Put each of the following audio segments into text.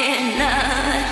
enough.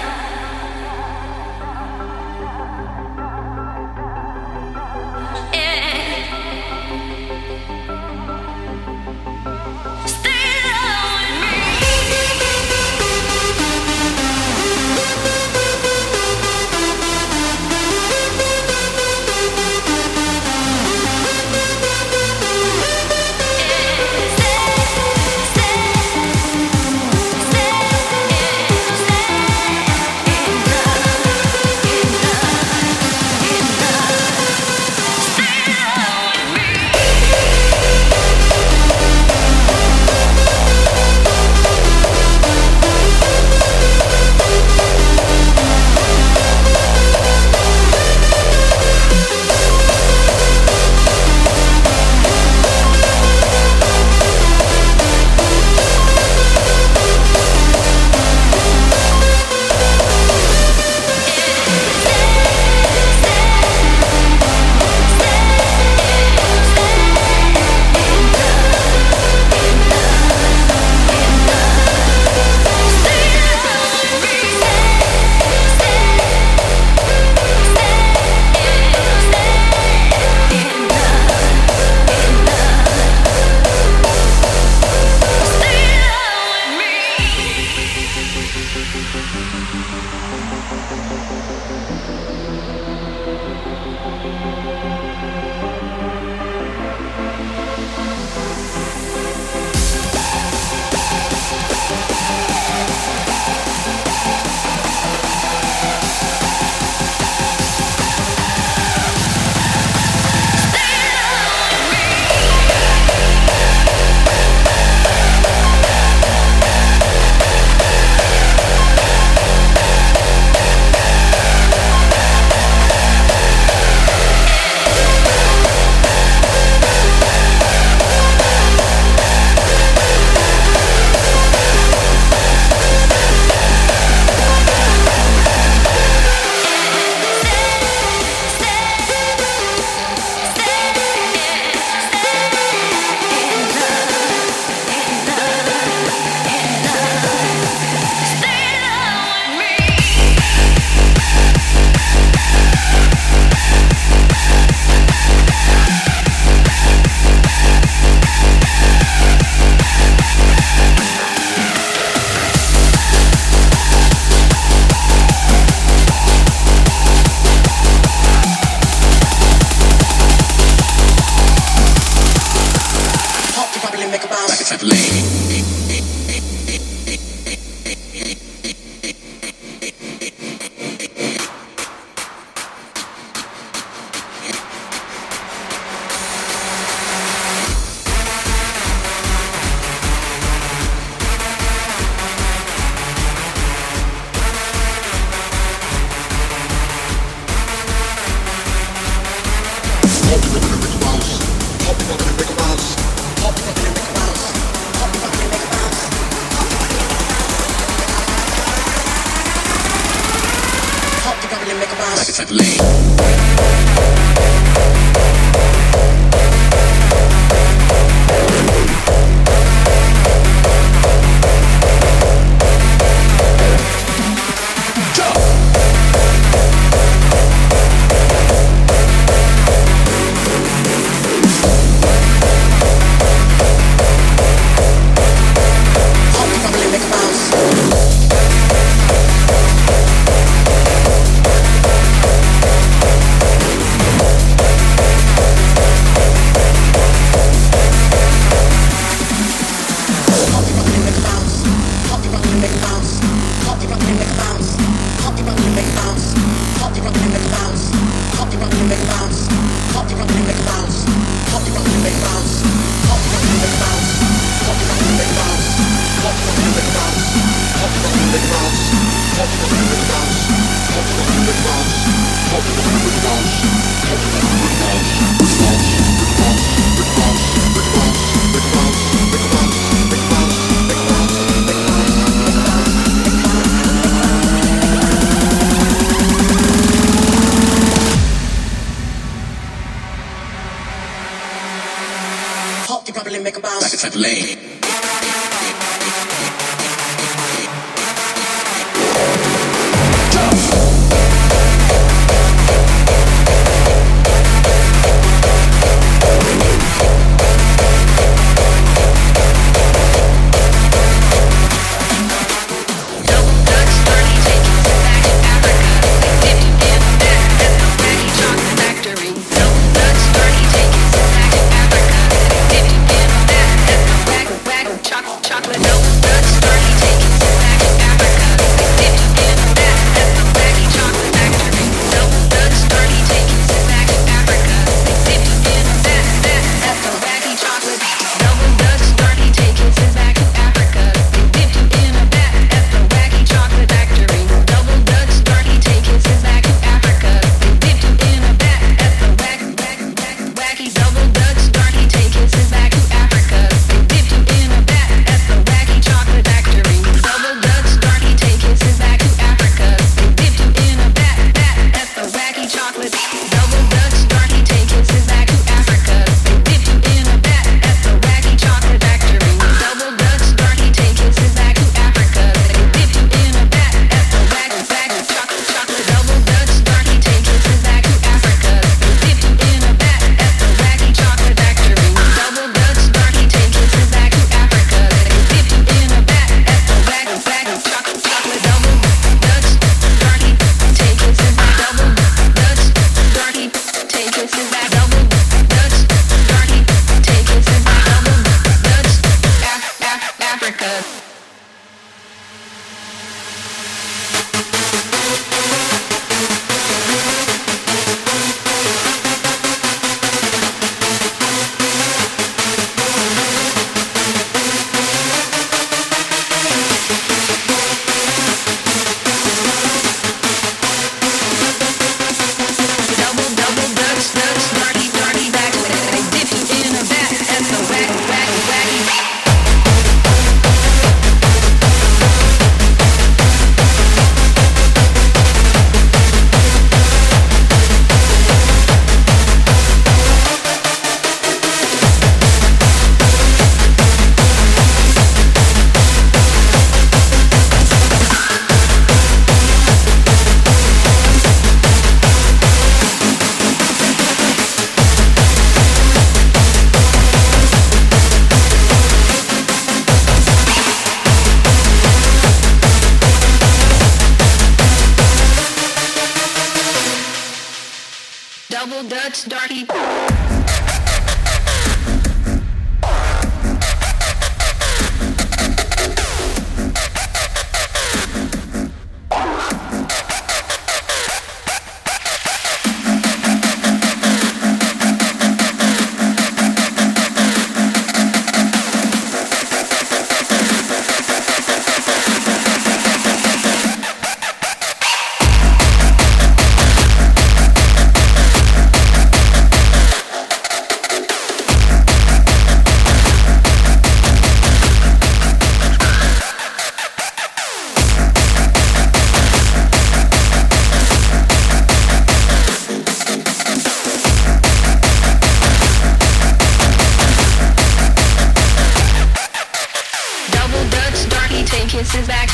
from the is back.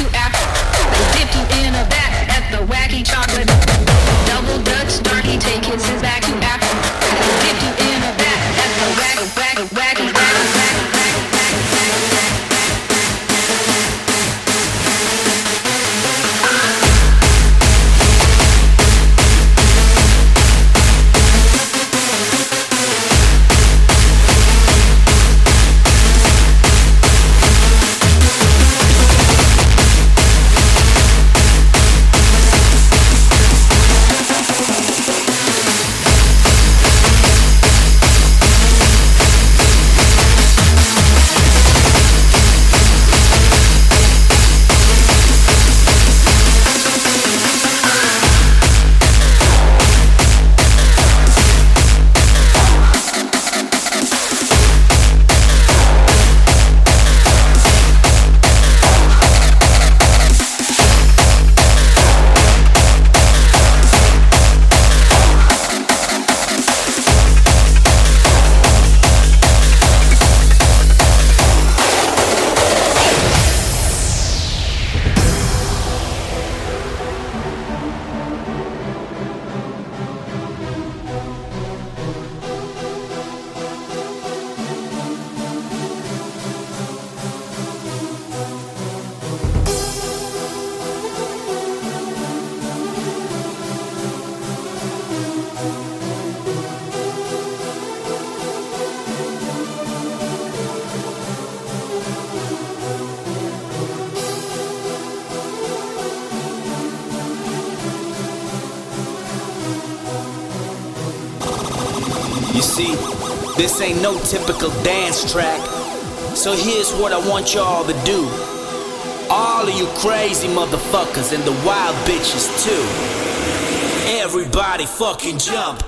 want y'all to do. All of you crazy motherfuckers and the wild bitches too. Everybody fucking jump.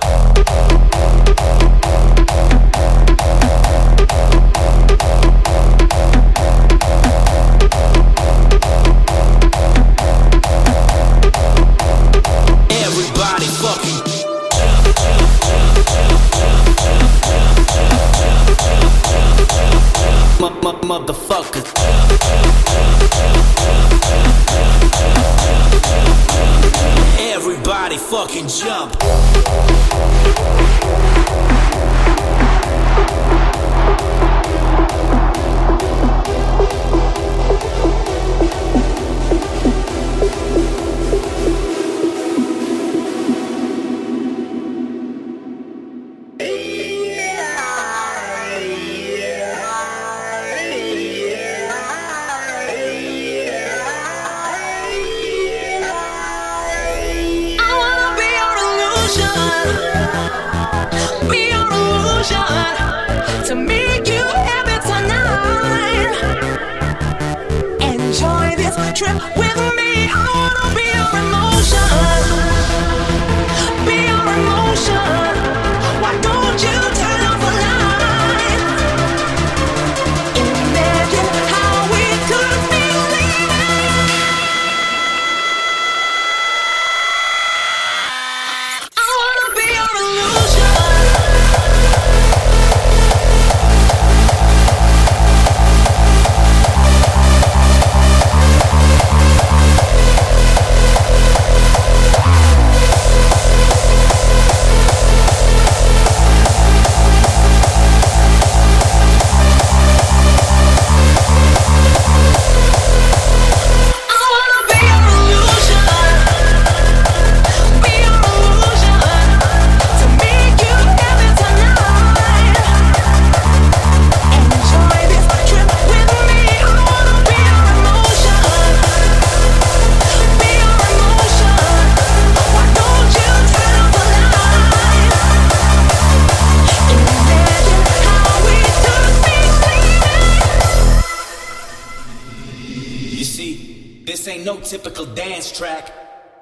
This ain't no typical dance track.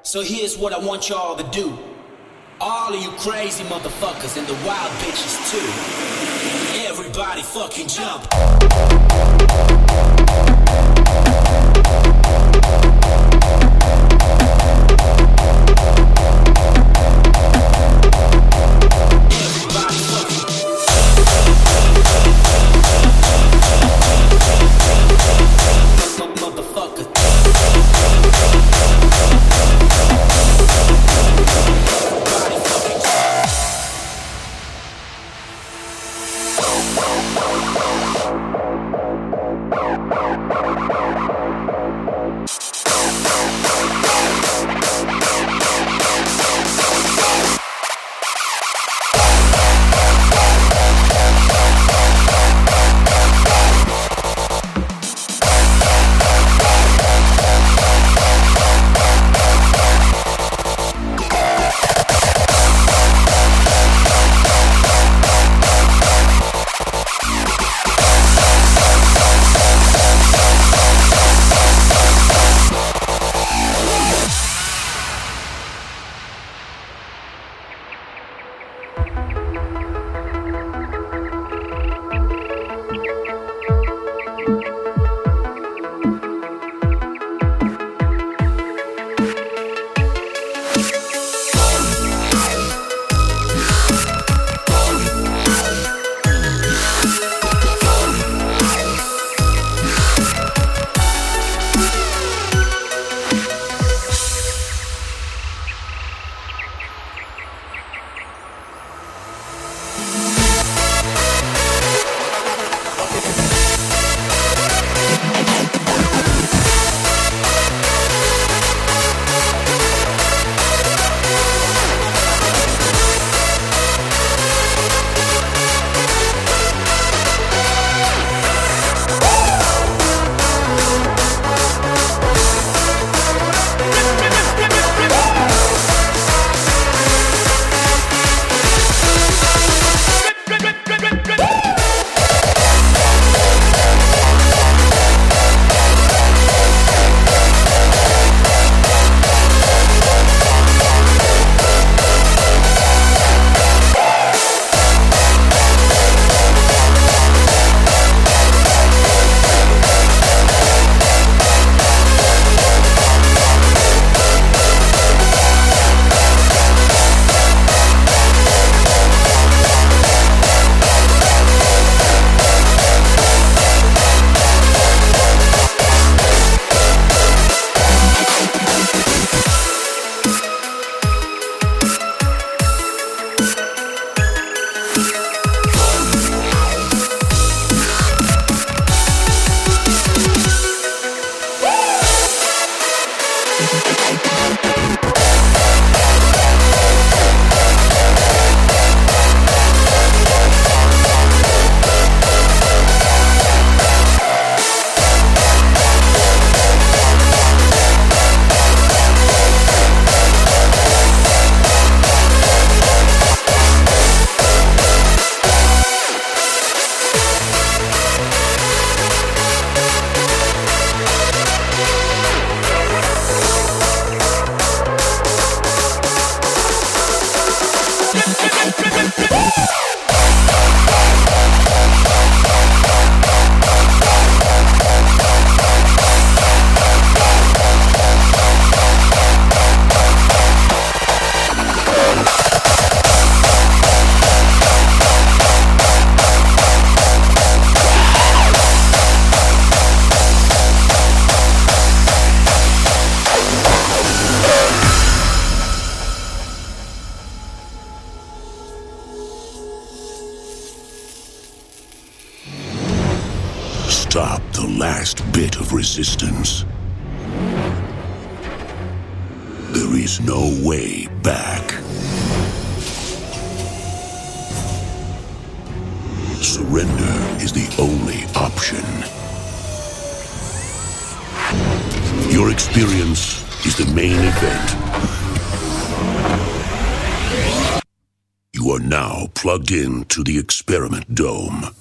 So here's what I want y'all to do. All of you crazy motherfuckers and the wild bitches too. Everybody fucking jump. Stop the last bit of resistance. There is no way back. Surrender is the only option. Your experience is the main event. You are now plugged in to the experiment dome.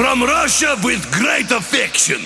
From Russia with great affection.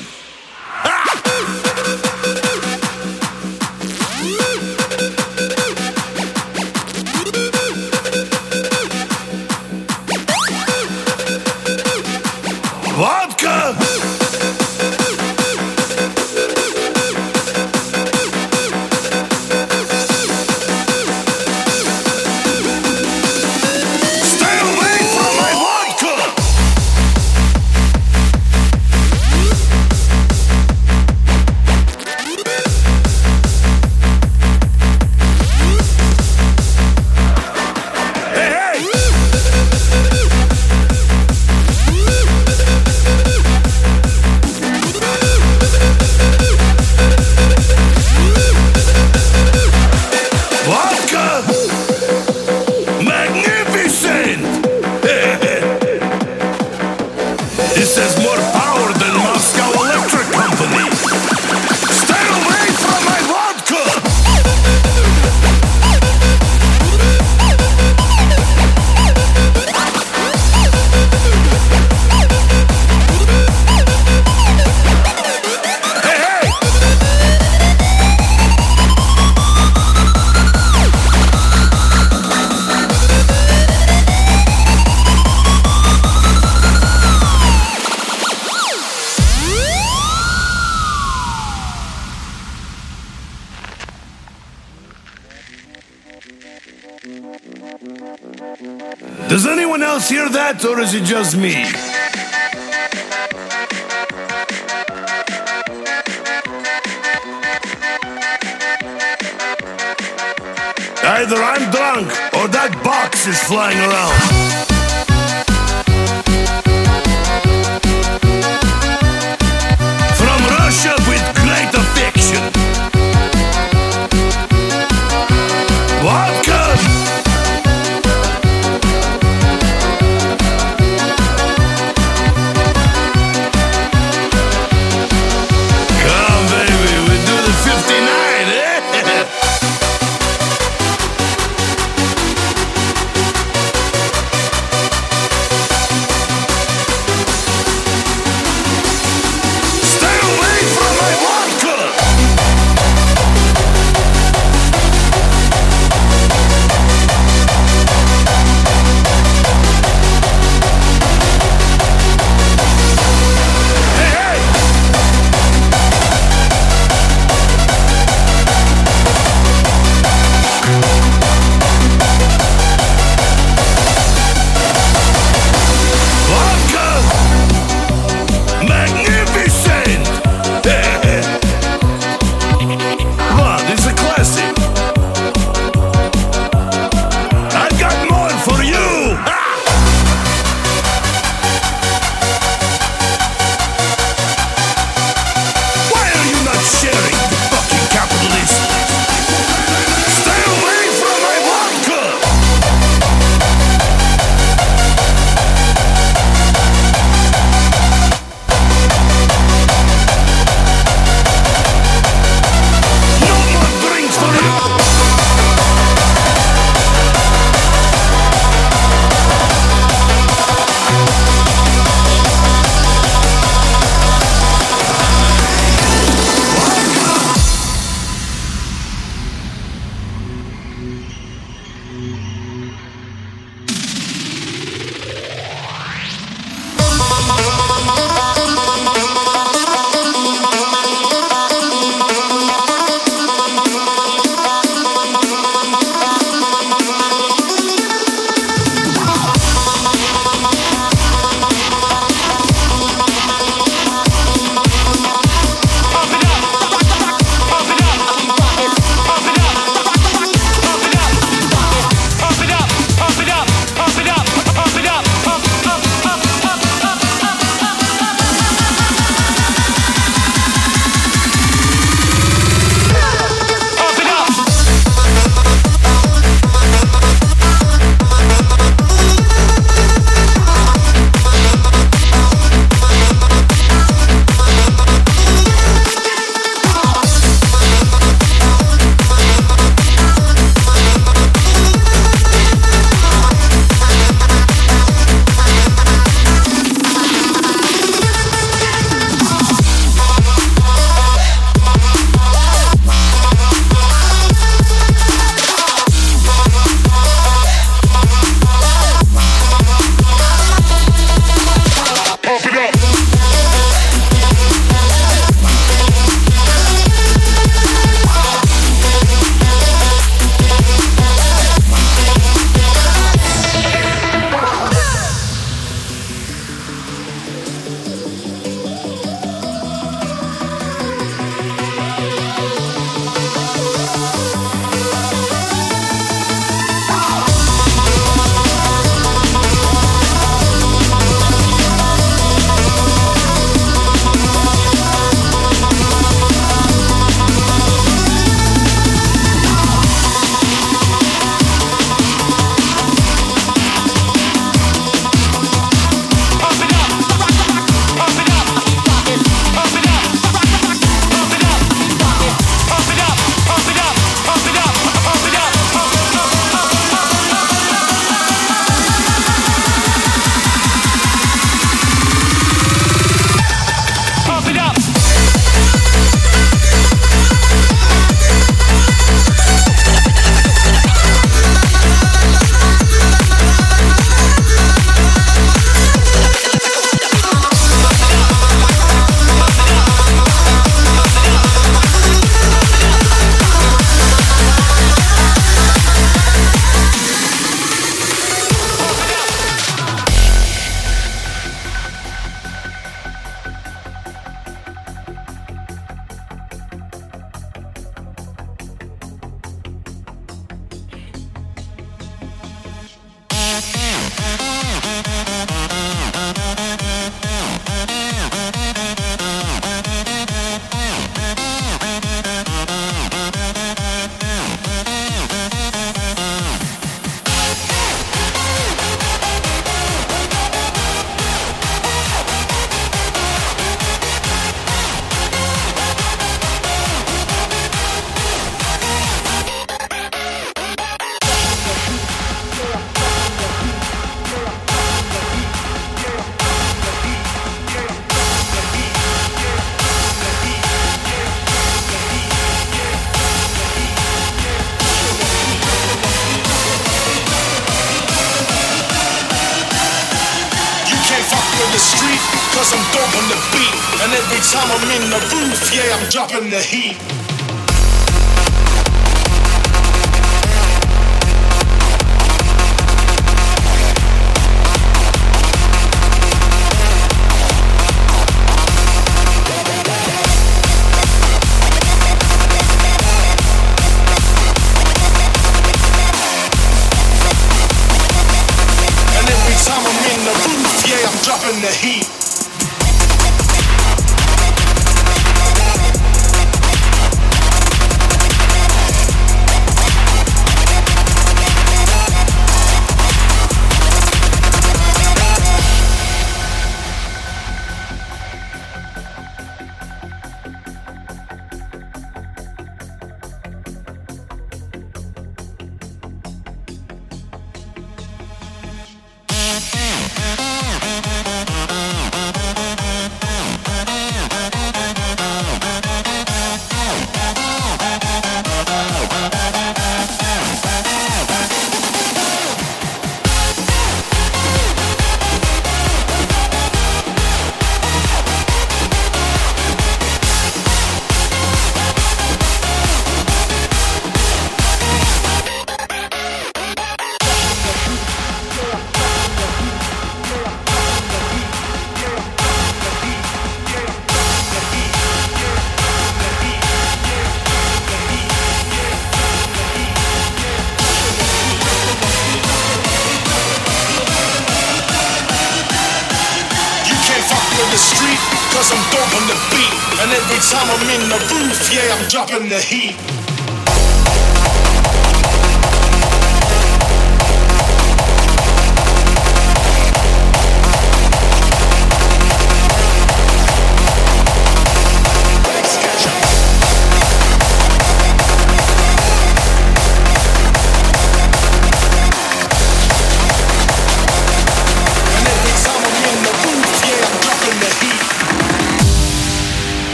Is it just me?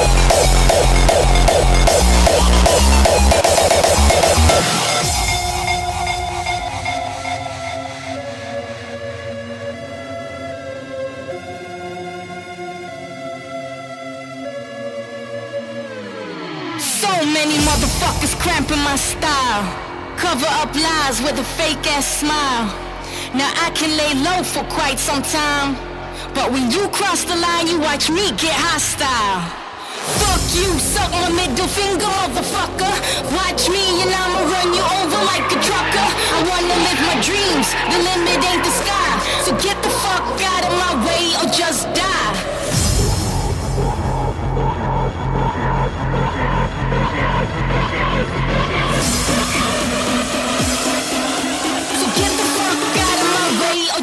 Oh, Cover up lies with a fake ass smile. Now I can lay low for quite some time. But when you cross the line, you watch me get hostile. Fuck you, suck my middle finger, motherfucker. Watch me and I'ma run you over like a trucker. I wanna live my dreams, the limit ain't the sky. So get the fuck out of my way or just die.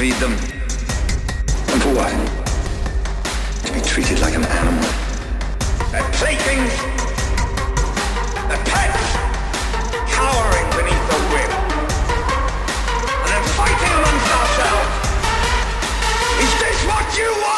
read them. And for what? To be treated like an animal. A plaything. A pet. Cowering beneath the whip. And then fighting amongst ourselves. Is this what you want?